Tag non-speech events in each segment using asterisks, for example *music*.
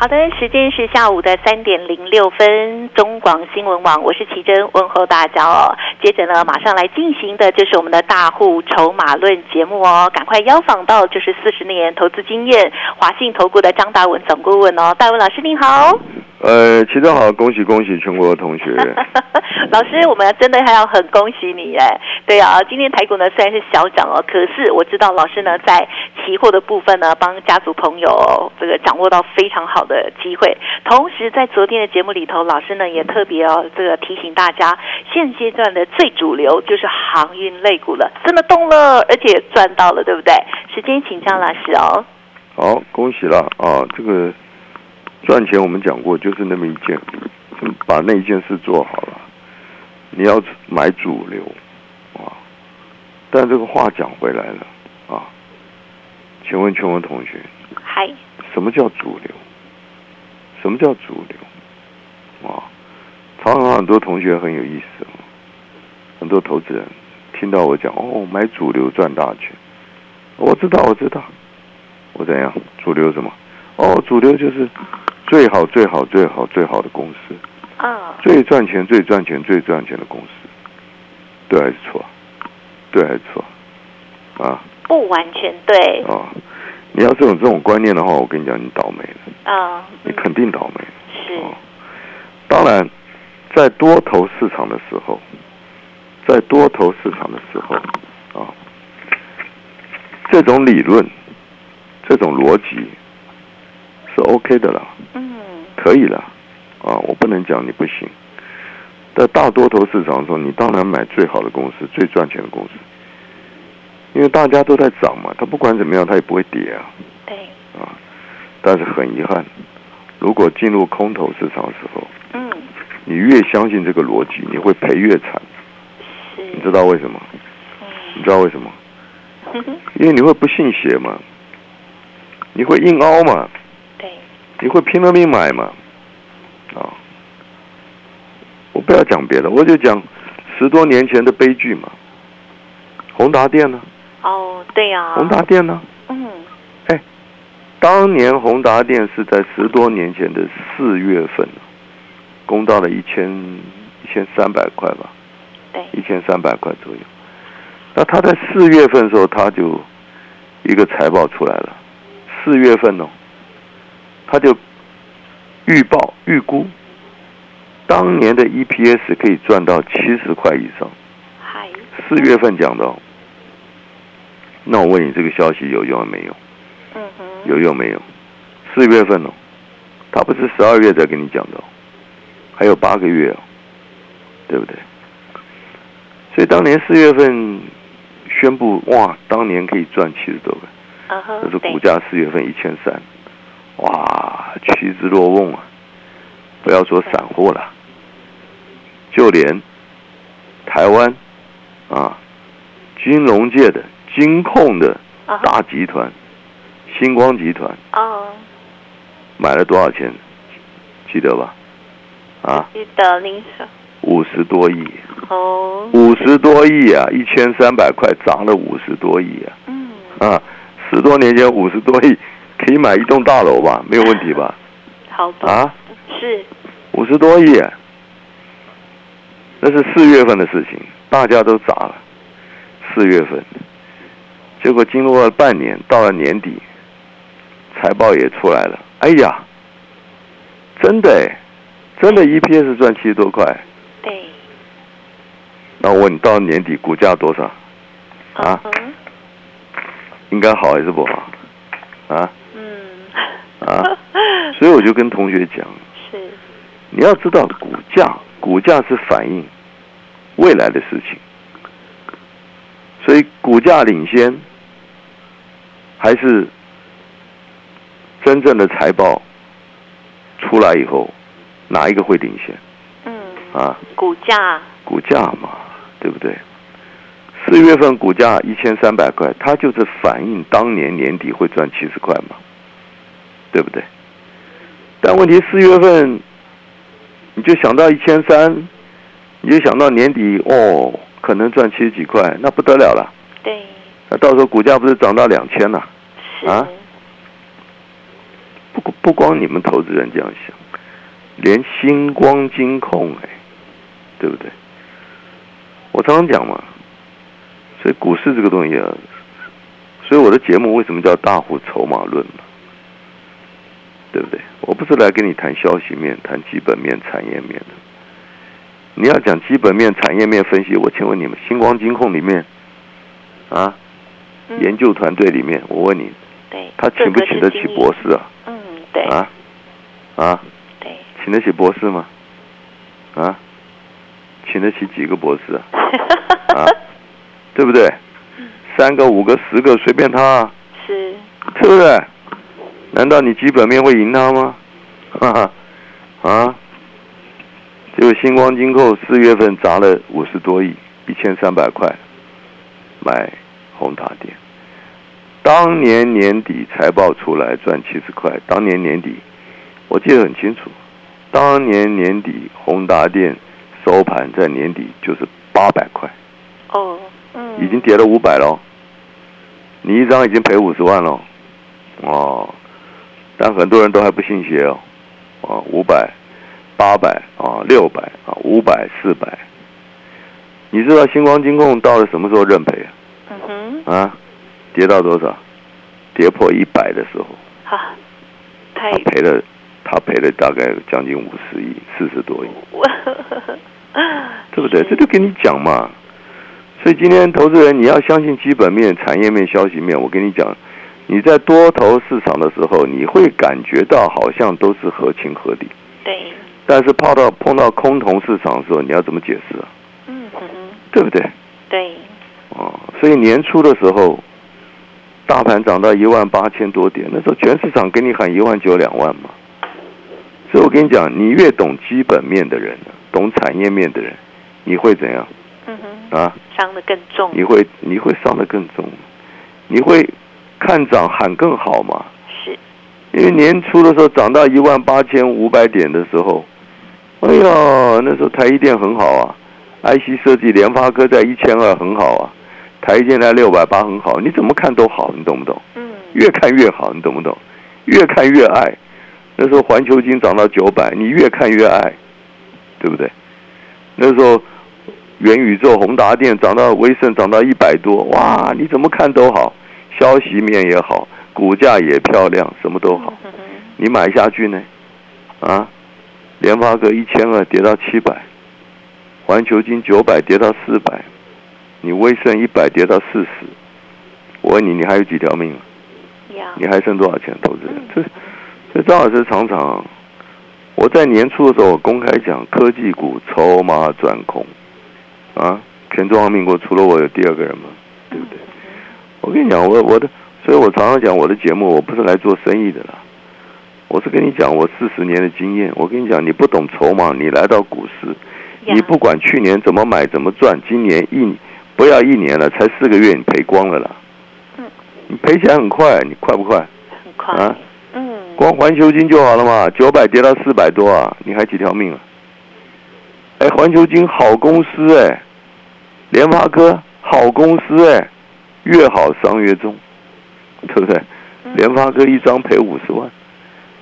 好的，时间是下午的三点零六分，中广新闻网，我是奇珍，问候大家哦。接着呢，马上来进行的就是我们的大户筹码论节目哦，赶快邀访到就是四十年投资经验华信投顾的张达文总顾问哦，大文老师您好。呃，齐正好，恭喜恭喜全国的同学。*laughs* 老师，我们真的还要很恭喜你哎。对啊，今天台股呢虽然是小涨哦，可是我知道老师呢在期货的部分呢帮家族朋友这个掌握到非常好的机会。同时在昨天的节目里头，老师呢也特别哦这个提醒大家，现阶段的最主流就是航运类股了，真的动了，而且赚到了，对不对？时间请张老师哦。好，恭喜了啊，这个。赚钱我们讲过，就是那么一件，把那一件事做好了。你要买主流啊，但这个话讲回来了啊，请问全文同学，嗨，什么叫主流？什么叫主流？啊，常常很多同学很有意思，很多投资人听到我讲哦，买主流赚大钱，我知道，我知道，我怎样？主流什么？哦，主流就是。最好最好最好最好的公司，啊，最赚钱最赚钱最赚钱的公司，对还是错？对还是错？啊？不完全对。啊，你要是有这种观念的话，我跟你讲，你倒霉了。啊，你肯定倒霉。是。当然，在多头市场的时候，在多头市场的时候，啊，这种理论，这种逻辑。是 OK 的了，嗯，可以了，啊，我不能讲你不行。在大多头市场中，你当然买最好的公司、最赚钱的公司，因为大家都在涨嘛，它不管怎么样，它也不会跌啊。对。啊，但是很遗憾，如果进入空头市场的时候，嗯，你越相信这个逻辑，你会赔越惨。是。你知道为什么？你知道为什么？*laughs* 因为你会不信邪嘛，你会硬凹嘛。你会拼了命买吗？啊！我不要讲别的，我就讲十多年前的悲剧嘛。宏达电呢？哦，对呀。宏达电呢？嗯。哎，当年宏达电是在十多年前的四月份，攻到了一千一千三百块吧？对。一千三百块左右。那他在四月份的时候，他就一个财报出来了。四月份哦。他就预报预估，当年的 EPS 可以赚到七十块以上。四月份讲的，那我问你，这个消息有用没有？嗯哼。有用没有？四月份哦，他不是十二月才跟你讲的，还有八个月哦，对不对？所以当年四月份宣布，哇，当年可以赚七十多块。嗯哼。这是股价四月份一千三。哇，趋之若鹜啊！不要说散户了，就连台湾啊，金融界的金控的大集团星光集团哦，买了多少钱？记得吧？啊，记得您说五十多亿哦，五十多亿啊，一千三百块涨了五十多亿啊！嗯啊，十多年前五十多亿。可以买一栋大楼吧，没有问题吧？好吧啊，是五十多亿，那是四月份的事情，大家都砸了。四月份，结果经过了半年，到了年底，财报也出来了。哎呀，真的哎，真的 EPS 赚七十多块。对。那我问你，到年底股价多少？啊？应该好还是不好？啊？啊，所以我就跟同学讲，是，你要知道股价，股价是反映未来的事情，所以股价领先，还是真正的财报出来以后，哪一个会领先？嗯，啊，股价，股价嘛，对不对？四月份股价一千三百块，它就是反映当年年底会赚七十块嘛，对不对？但问题四月份你就想到一千三，你就想到年底哦，可能赚七十几块，那不得了了。对，那到时候股价不是涨到两千了？是啊不不光你们投资人这样想，连星光金控哎，对不对？我常常讲嘛，所以股市这个东西啊，所以我的节目为什么叫大户筹码论嘛？是来跟你谈消息面、谈基本面、产业面的。你要讲基本面、产业面分析，我请问你们星光金控里面啊，嗯研究团队里面，我问你，对，他请不请得起博士？士啊？嗯，对，啊啊，对，请得起博士吗？啊，请得起几个博士啊？*laughs* 啊，对不对？三个、五个、十个，随便他、啊，是，对不对？难道你基本面会赢他吗？哈 *laughs* 哈，啊！结果星光金控四月份砸了五十多亿，一千三百块买宏达电。当年年底财报出来赚七十块，当年年底我记得很清楚，当年年底宏达电收盘在年底就是八百块，哦，嗯，已经跌了五百喽。你一张已经赔五十万喽，哦，但很多人都还不信邪哦，啊，五百、八百啊、六百啊、五百、四百，你知道星光金控到了什么时候认赔啊？嗯哼，啊，跌到多少？跌破一百的时候，他赔了，他赔了大概将近五十亿，四十多亿，对不对？这就跟你讲嘛。所以今天投资人你要相信基本面、产业面、消息面。我跟你讲，你在多头市场的时候，你会感觉到好像都是合情合理，对，但是碰到碰到空头市场的时候，你要怎么解释啊？嗯哼哼，对不对？对，哦，所以年初的时候，大盘涨到一万八千多点，那时候全市场给你喊一万九、两万嘛。所以我跟你讲，你越懂基本面的人，懂产业面的人，你会怎样嗯哼，啊？伤的更重，你会你会伤的更重，你会看涨喊更好嘛？是，因为年初的时候涨到一万八千五百点的时候，哎呀，那时候台积电很好啊，IC 设计联发科在一千二很好啊，台积电在六百八很好，你怎么看都好，你懂不懂？嗯，越看越好，你懂不懂？越看越爱。那时候环球金涨到九百，你越看越爱，对不对？那时候元宇宙、宏达电涨到威盛涨到一百多，哇，你怎么看都好，消息面也好，股价也漂亮，什么都好。你买下去呢？啊，联发科一千二跌到七百，环球金九百跌到四百，你威盛一百跌到四十，我问你，你还有几条命啊？你还剩多少钱投资？这这张老师常常，我在年初的时候我公开讲，科技股筹码转空，啊，全中华民国除了我有第二个人吗？对不对？我跟你讲，我我的，所以我常常讲我的节目，我不是来做生意的啦，我是跟你讲我四十年的经验。我跟你讲，你不懂筹码，你来到股市，你不管去年怎么买怎么赚，今年一不要一年了，才四个月，你赔光了啦。嗯，你赔钱很快，你快不快？很快啊，嗯，光环球金就好了嘛，九百跌到四百多啊，你还几条命啊？哎，环球金好公司哎，联发科好公司哎，越好伤越重，对不对？嗯联发科一张赔五十万，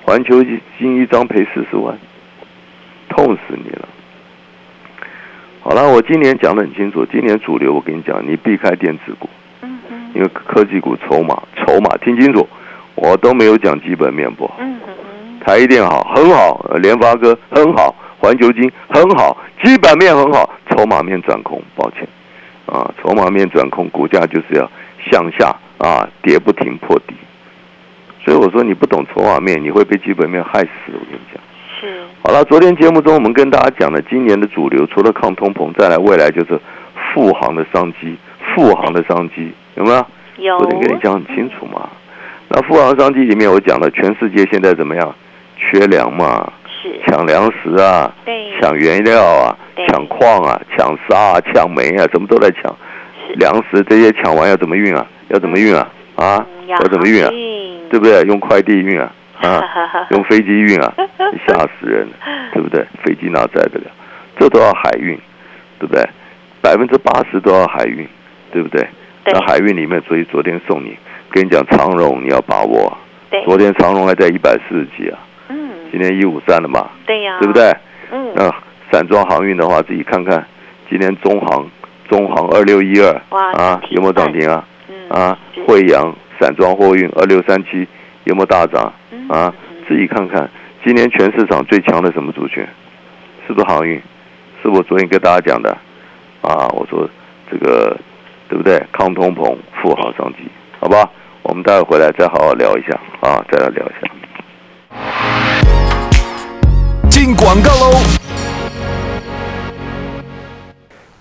环球金一张赔四十万，痛死你了。好了，我今年讲的很清楚，今年主流我跟你讲，你避开电子股，因为科技股筹码筹码听清楚，我都没有讲基本面不好。台积电好，很好；呃联发科很好，环球金很好，基本面很好，筹码面转空，抱歉，啊，筹码面转空，股价就是要向下啊，跌不停破底。所以我说你不懂筹码面，你会被基本面害死。我跟你讲。是，好了，昨天节目中我们跟大家讲了，今年的主流除了抗通膨，再来未来就是复航的商机，复航的商机有没有？有，昨天跟你讲很清楚嘛。那富航商机里面我讲了，全世界现在怎么样？缺粮嘛，是，抢粮食啊，对，抢原料啊，抢矿啊，抢沙啊，抢煤啊，什么都在抢。粮食这些抢完要怎么运啊？要怎么运啊？啊，嗯要怎么运啊？对不对？用快递运啊？啊，*laughs* 用飞机运啊？吓死人了，*laughs* 对不对？飞机哪载得了？这都要海运，对不对？百分之八十都要海运，对不对？对那海运里面，所以昨天送你，跟你讲长荣你要把握昨天长荣还在一百四十几啊，嗯，今天一五三了嘛，对呀，对不？对？嗯，那散装航运的话，自己看看，今天中航中航二六一二哇啊，有没有涨停啊？嗯啊是，惠阳散装货运二六三七有没有大涨嗯啊？自己看看，今年全市场最强的什么族群？是不是航运？是我昨天跟大家讲的啊？我说这个对不对？抗通膨，富豪商机，好吧？我们待会回来再好好聊一下啊，再来聊一下。进广告喽！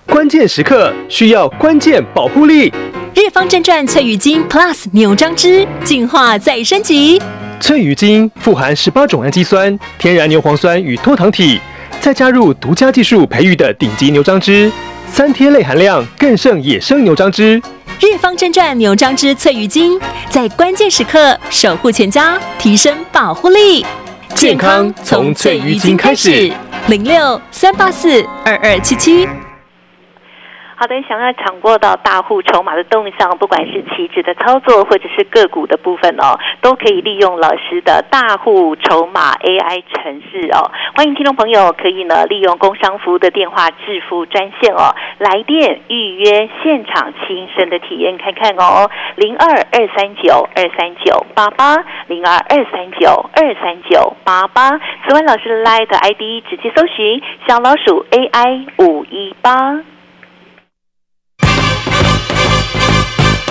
关键时刻需要关键保护力，日方正传翠羽精 Plus 牛樟汁进化再升级，翠羽精富含十八种氨基酸、天然牛磺酸与脱糖体，再加入独家技术培育的顶级牛樟汁，三天类含量更胜野生牛樟汁。日方正传牛樟汁翠羽精在关键时刻守护全家，提升保护力。健康从翠羽精开始，零六三八四二二七七。好的，想要掌握到大户筹码的动向，不管是期指的操作或者是个股的部分哦，都可以利用老师的大户筹码 AI 程式哦。欢迎听众朋友可以呢利用工商服务的电话致富专线哦，来电预约现场亲身的体验看看哦，零二二三九二三九八八零二二三九二三九八八。此外，老师的 Line 的 ID 直接搜寻小老鼠 AI 五一八。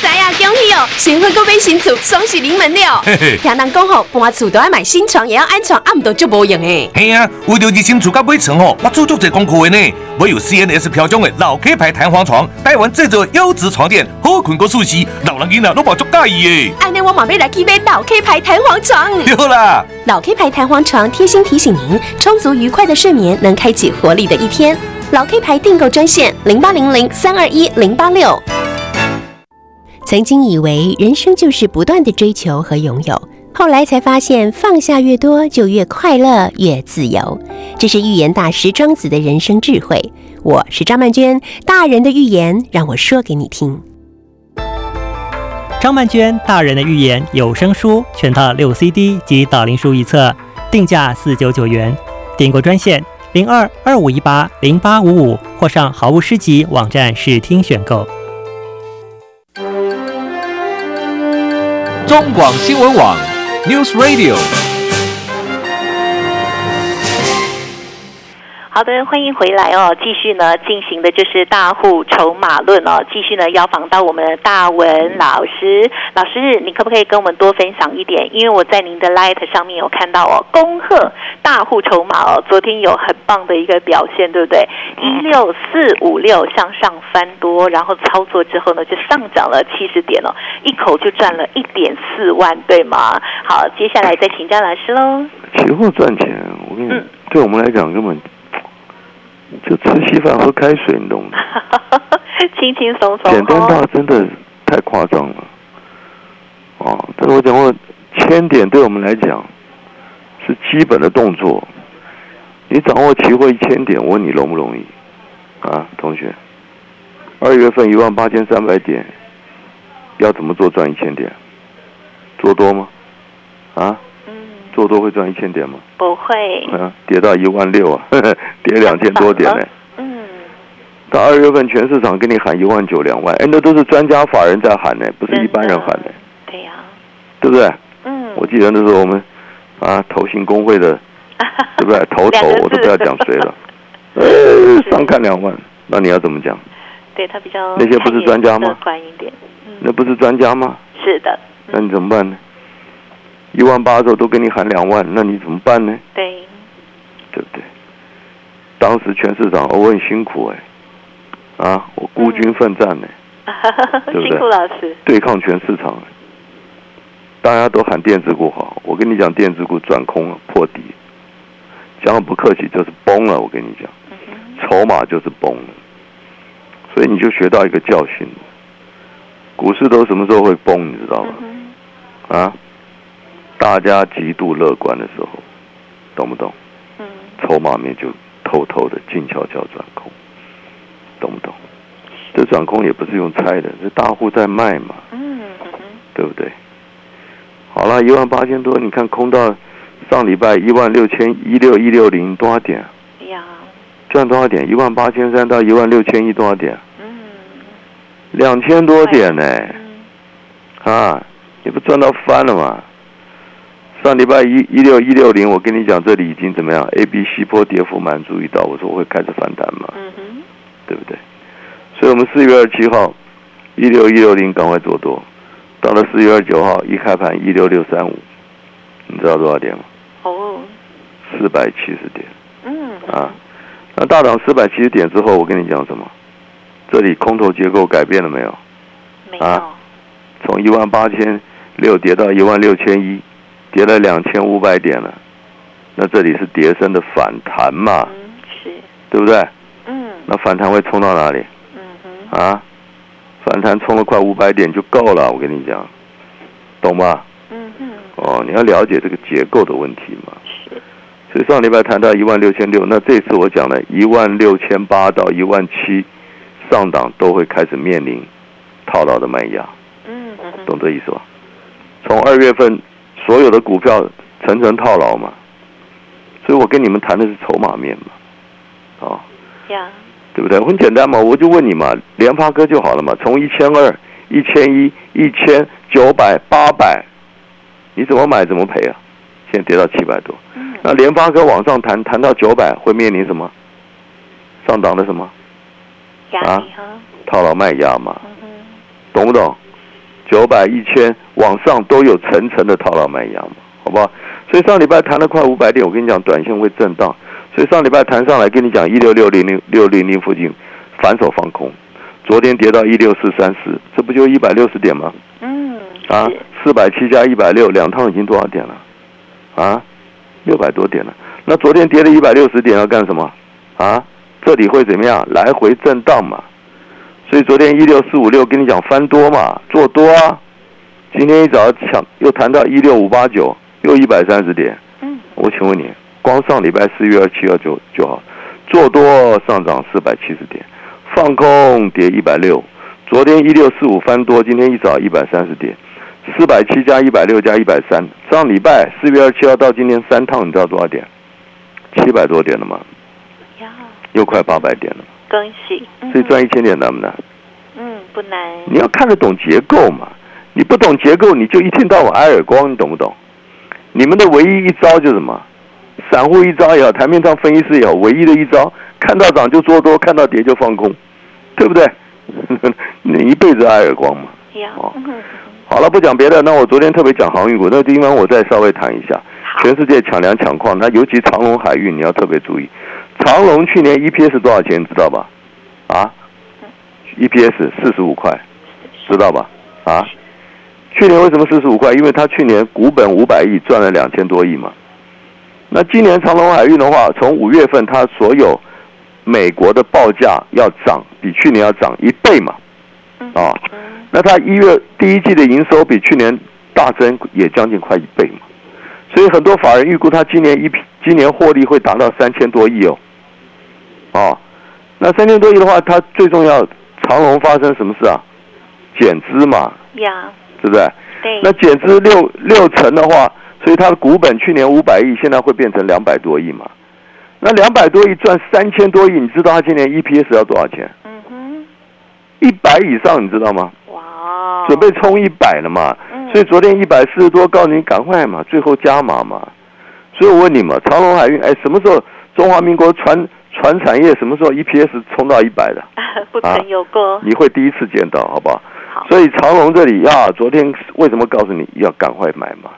知影恭喜哦！新婚购买新厝，双喜临门了。嘿嘿听人讲吼，搬厝都要买新床，也要安床，暗都就无用诶。嘿啊，为了日新厝甲买床吼，我做足侪功课的呢。我有 CNS 飘奖的老 K 牌弹簧床，台湾制作优质床垫，好困过舒适，老人囡仔都无足介意诶。安尼我嘛要来去买老 K 牌弹簧床。对啦，老 K 牌弹簧床贴心提醒您，充足愉快的睡眠能开启活力的一天。老 K 牌订购专线零八零零三二一零八六。曾经以为人生就是不断的追求和拥有，后来才发现放下越多就越快乐越自由。这是预言大师庄子的人生智慧。我是张曼娟，大人的预言让我说给你听。张曼娟大人的预言有声书全套六 CD 及导灵书一册，定价四九九元。订购专线零二二五一八零八五五，或上好物诗集网站试听选购。中广新闻网 News Radio。好的，欢迎回来哦！继续呢进行的就是大户筹码论哦。继续呢邀访到我们的大文老师，老师你可不可以跟我们多分享一点？因为我在您的 Light 上面有看到哦，恭贺大户筹码哦，昨天有很棒的一个表现，对不对？一六四五六向上翻多，然后操作之后呢就上涨了七十点哦，一口就赚了一点四万，对吗？好，接下来再请教老师喽。期货赚钱，我跟你，嗯对我们来讲根本就吃稀饭喝开水，你懂吗？*laughs* 轻轻松松，简单到哦真的太夸张了。哦，但是我讲过，千点对我们来讲是基本的动作。你掌握期货一千点，我问你容不容易？啊，同学，二月份一万八千三百点，要怎么做赚一千点？做多吗？啊？嗯，做多会赚一千点吗？不会，啊，跌到一万六啊，*laughs* 跌两千多点呢、嗯，到二月份全市场跟你喊一万九两万，哎，那都是专家法人在喊呢，不是一般人喊的，对呀、对不对？嗯，我记得那时候我们啊，投信工会的，*laughs* 对不对？头头我都不要讲谁了，呃，*laughs* 上看两万，那你要怎么讲？对他比较那些不是专家吗？那不是专家吗？是的，那你怎么办呢？一万八的时候都给你喊两万，那你怎么办呢？对，对不对？当时全市场我很辛苦哎，啊，我孤军奋战呢，对不对？辛苦老师，对抗全市场，大家都喊电子股好，我跟你讲，电子股转空了，破底，讲的不客气就是崩了，我跟你讲，筹码就是崩了，所以你就学到一个教训，股市都什么时候会崩，你知道吗？啊，大家极度乐观的时候，懂不懂？嗯，筹码面就偷偷的静悄悄转空，懂不懂？这转空也不是用猜的，这大户在卖嘛，嗯对不对？好了，一万八千多，你看空到上礼拜一万六千一六一六零多少点？啊呀，赚多少点？一万八千三到一万六千一多少点？嗯，两千多点呢、啊，你不赚到翻了吗？上礼拜一一六一六零，我跟你讲，这里已经怎么样？A、B、C 波跌幅蛮注意到，我说会开始反弹嘛，嗯，对不对？所以我们四月二十七号一六一六零赶快做多，到了四月二十九号一开盘一六六三五，你知道多少点吗？哦，四百七十点嗯，啊！那大涨四百七十点之后，我跟你讲什么？这里空头结构改变了没有？没有，啊从一万八千六跌到一万六千一，跌了两千五百点了。那这里是跌升的反弹嘛，嗯，是，对不对？嗯那反弹会冲到哪里嗯哼，啊？反弹冲了快五百点就够了，我跟你讲，懂吗？嗯哼，哦，你要了解这个结构的问题嘛。是，所以上礼拜谈到一万六千六，那这次我讲了一万六千八到一万七上档都会开始面临套牢的卖压。嗯懂这意思吧？从二月份所有的股票层层套牢嘛，所以我跟你们谈的是筹码面嘛，啊、呀，对不对？很简单嘛，我就问你嘛，联发科就好了嘛，从一千二、一千一、一千九百、八百，你怎么买怎么赔啊？现在跌到七百多，嗯，那联发科往上谈谈到九百会面临什么？上档的什么？压啊？套牢卖压嘛？懂不懂？九百、一千往上都有层层的套牢卖压嘛，好不好？所以上礼拜谈了快五百点，我跟你讲，短线会震荡。所以上礼拜谈上来，跟你讲一六六零零六零零附近反手放空，昨天跌到一六四三四，这不就一百六十点吗？嗯，啊，，四百七加一百六，两趟已经多少点了？啊，六百多点了。那昨天跌了一百六十点要干什么？啊，这里会怎么样？来回震荡嘛。所以昨天一六四五六跟你讲翻多嘛，做多啊。今天一早抢又谈到一六五八九，又一百三十点。嗯，我请问你，光上礼拜四月二七二九就好，做多上涨四百七十点，放空跌一百六。昨天一六四五翻多，今天一早一百三十点，四百七加一百六加一百三。上礼拜四月二七号到今天三趟，你知道多少点？七百多点了嘛，呀，又快八百点了。恭喜，所以赚一千点难不难？嗯，不难，你要看得懂结构嘛。你不懂结构，你就一天到晚挨耳光，你懂不懂？你们的唯一一招就是什么？散户一招也好，台面上分析师也好，唯一的一招，看到涨就做多，看到跌就放空，对不对？*laughs* 你一辈子挨耳光嘛。好了，不讲别的，那我昨天特别讲航运股，那个地方我再稍微谈一下。全世界抢粮抢矿，那尤其长隆海运，你要特别注意。长隆去年 EPS 多少钱，知道吧？啊，EPS 四十五块，知道吧？啊，去年为什么四十五块？因为它去年股本五百亿，赚了两千多亿嘛。那今年长隆海运的话，从五月份它所有美国的报价要涨，比去年要涨一倍嘛。啊，那它一月第一季的营收比去年大增，也将近快一倍嘛。所以很多法人预估它今年一批今年获利会达到三千多亿哦。哦，那三千多亿的话，它最重要，长隆发生什么事啊？减资嘛，呀，对不对？对，那减资六六成的话，所以它的股本去年五百亿，现在会变成两百多亿嘛。那两百多亿赚三千多亿，你知道它今年 EPS 要多少钱？嗯哼，一百以上，你知道吗？哇，准备冲一百了嘛。嗯所以昨天一百四十多，告诉你赶快嘛，最后加码嘛。所以我问你嘛，长隆海运，哎，什么时候中华民国船船产业什么时候 EPS 冲到一百的？*laughs* 不曾有过，你会第一次见到，好不好？好，所以长隆这里啊，昨天为什么告诉你要赶快买嘛？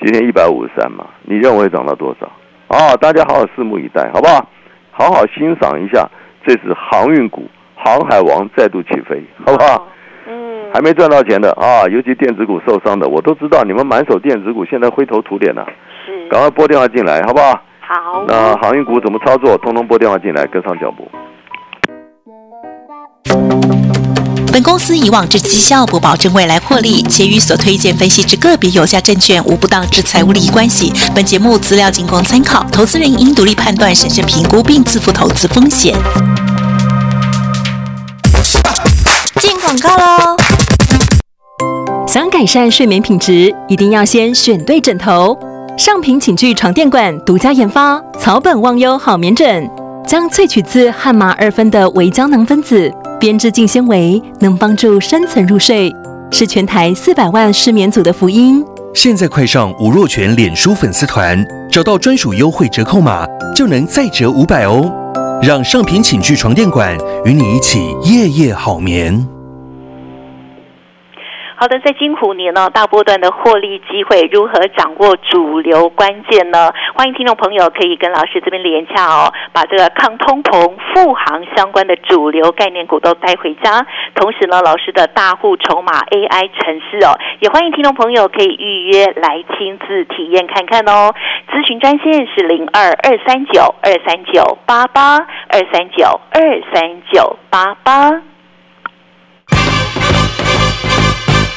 今天一百五十三嘛，你认为涨到多少？啊，大家好好拭目以待，好不好？好好欣赏一下，这是航运股，航海王再度起飞，好不好？嗯，还没赚到钱的啊，尤其电子股受伤的，我都知道你们满手电子股，现在灰头土脸了、是，赶快拨电话进来，好不好？好，那航运股怎么操作？通通拨电话进来，跟上脚步。本公司以往之绩效不保证未来获利，且与所推荐分析之个别有价证券无不当之财务利益关系。本节目资料仅供参考，投资人应独立判断、审慎评估并自负投资风险。进广告喽！想改善睡眠品质，一定要先选对枕头。上品寝具床垫馆独家研发草本忘忧好眠枕，将萃取自汉麻二酚的微胶囊分子编织净纤维，能帮助深层入睡，是全台四百万失眠族的福音。现在快上吴若权脸书粉丝团，找到专属优惠折扣码，就能再折五百哦。让上品寝具床垫馆与你一起夜夜好眠。好的，在金虎年呢，大波段的获利机会，如何掌握主流关键呢？欢迎听众朋友可以跟老师这边连洽哦，把这个抗通膨、富航相关的主流概念股都带回家。同时呢，老师的大户筹码 AI 城市哦，也欢迎听众朋友可以预约来亲自体验看看哦。咨询专线是零二二三九二三九八八二三九二三九八八。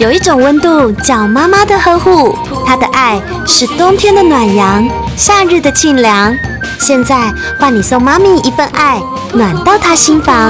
有一种温度叫妈妈的呵护，她的爱是冬天的暖阳，夏日的沁凉。现在换你送妈咪一份爱，暖到她心房。